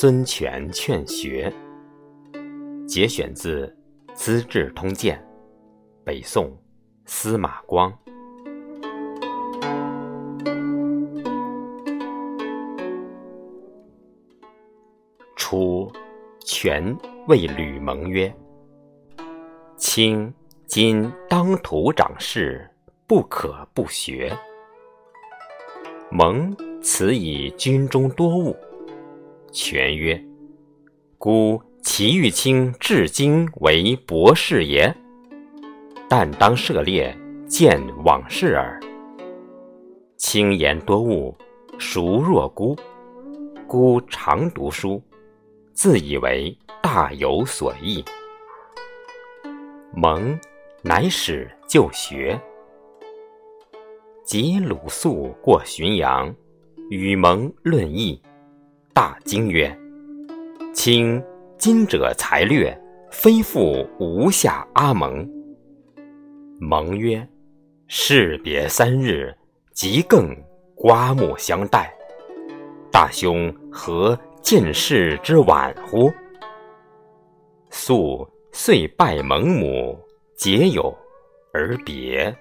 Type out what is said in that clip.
孙权劝学，节选自《资治通鉴》，北宋司马光。初，权谓吕蒙曰：“卿今当涂掌事，不可不学。”蒙此以军中多务。权曰：“孤其欲卿至今为博士也。但当涉猎，见往事耳。卿言多悟，孰若孤？孤常读书，自以为大有所益。蒙乃始就学。及鲁肃过浔阳，与蒙论议。”大惊曰：“卿今者才略，非复吴下阿蒙。”蒙曰：“士别三日，即更刮目相待。大兄何见事之晚乎？”肃遂拜蒙母，结友而别。